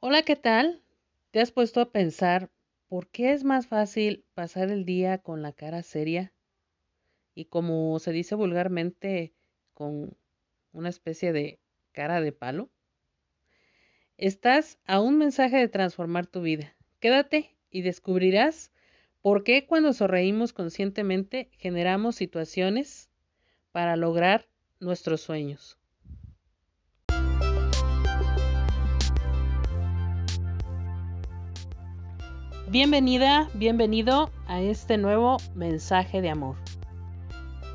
Hola, ¿qué tal? ¿Te has puesto a pensar por qué es más fácil pasar el día con la cara seria y como se dice vulgarmente con una especie de cara de palo? Estás a un mensaje de transformar tu vida. Quédate y descubrirás por qué cuando sonreímos conscientemente generamos situaciones para lograr nuestros sueños. Bienvenida, bienvenido a este nuevo mensaje de amor.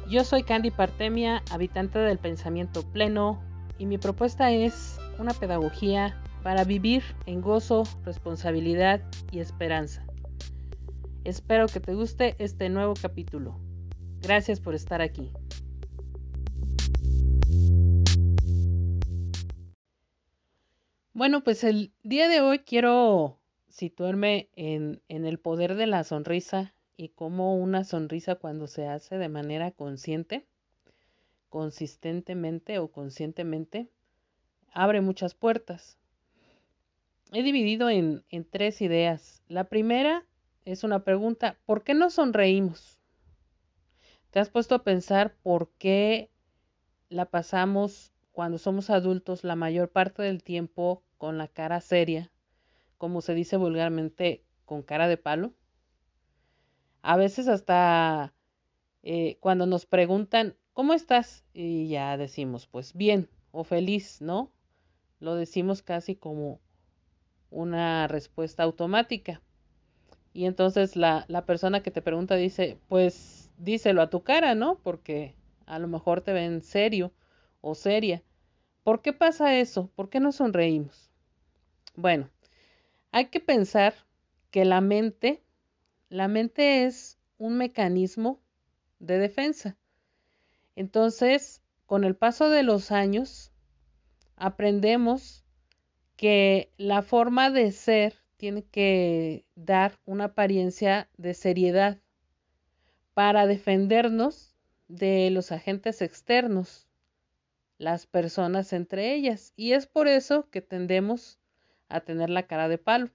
Yo soy Candy Partemia, habitante del pensamiento pleno, y mi propuesta es una pedagogía para vivir en gozo, responsabilidad y esperanza. Espero que te guste este nuevo capítulo. Gracias por estar aquí. Bueno, pues el día de hoy quiero situarme en, en el poder de la sonrisa y cómo una sonrisa cuando se hace de manera consciente, consistentemente o conscientemente, abre muchas puertas. He dividido en, en tres ideas. La primera es una pregunta, ¿por qué no sonreímos? ¿Te has puesto a pensar por qué la pasamos cuando somos adultos la mayor parte del tiempo con la cara seria, como se dice vulgarmente, con cara de palo. A veces hasta eh, cuando nos preguntan, ¿cómo estás? Y ya decimos, pues bien o feliz, ¿no? Lo decimos casi como una respuesta automática. Y entonces la, la persona que te pregunta dice, pues díselo a tu cara, ¿no? Porque a lo mejor te ven serio o seria. ¿Por qué pasa eso? ¿Por qué no sonreímos? Bueno, hay que pensar que la mente, la mente es un mecanismo de defensa. Entonces, con el paso de los años, aprendemos que la forma de ser tiene que dar una apariencia de seriedad para defendernos de los agentes externos, las personas entre ellas. Y es por eso que tendemos a tener la cara de palo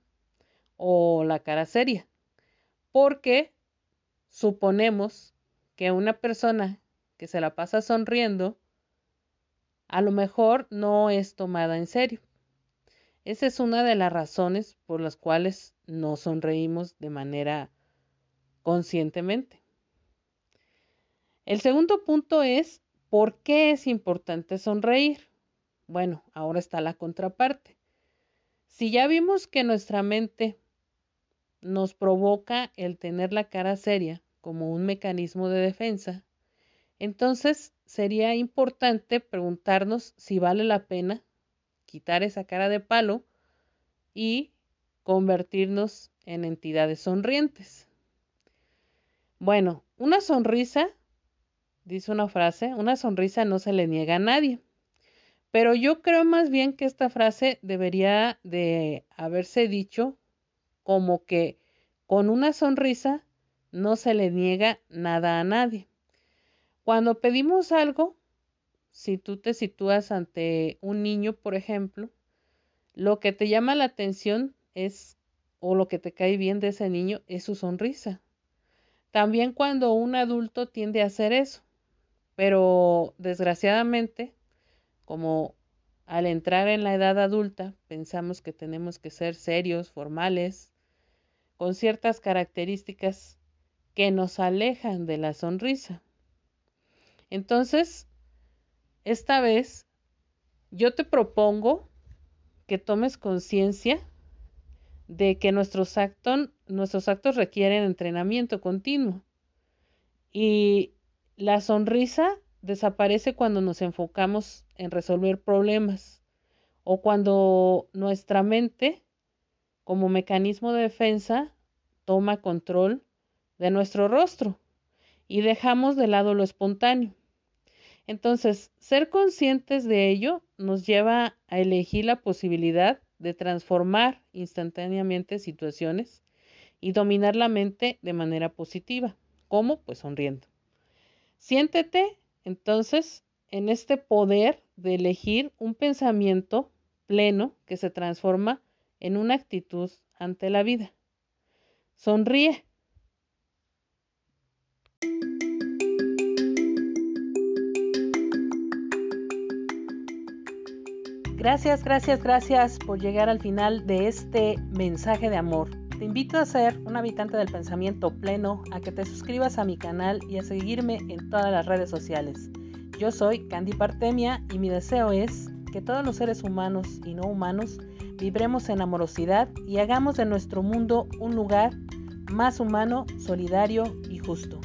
o la cara seria. Porque suponemos que una persona que se la pasa sonriendo a lo mejor no es tomada en serio. Esa es una de las razones por las cuales no sonreímos de manera conscientemente. El segundo punto es ¿por qué es importante sonreír? Bueno, ahora está la contraparte. Si ya vimos que nuestra mente nos provoca el tener la cara seria como un mecanismo de defensa, entonces sería importante preguntarnos si vale la pena quitar esa cara de palo y convertirnos en entidades sonrientes. Bueno, una sonrisa, dice una frase, una sonrisa no se le niega a nadie. Pero yo creo más bien que esta frase debería de haberse dicho como que con una sonrisa no se le niega nada a nadie. Cuando pedimos algo, si tú te sitúas ante un niño, por ejemplo, lo que te llama la atención es, o lo que te cae bien de ese niño, es su sonrisa. También cuando un adulto tiende a hacer eso, pero desgraciadamente como al entrar en la edad adulta pensamos que tenemos que ser serios, formales, con ciertas características que nos alejan de la sonrisa. Entonces, esta vez yo te propongo que tomes conciencia de que nuestros, actos, nuestros actos requieren entrenamiento continuo y la sonrisa desaparece cuando nos enfocamos en resolver problemas o cuando nuestra mente, como mecanismo de defensa, toma control de nuestro rostro y dejamos de lado lo espontáneo. Entonces, ser conscientes de ello nos lleva a elegir la posibilidad de transformar instantáneamente situaciones y dominar la mente de manera positiva. ¿Cómo? Pues sonriendo. Siéntete entonces en este poder de elegir un pensamiento pleno que se transforma en una actitud ante la vida. Sonríe. Gracias, gracias, gracias por llegar al final de este mensaje de amor. Te invito a ser un habitante del pensamiento pleno, a que te suscribas a mi canal y a seguirme en todas las redes sociales. Yo soy Candy Partemia y mi deseo es que todos los seres humanos y no humanos vibremos en amorosidad y hagamos de nuestro mundo un lugar más humano, solidario y justo.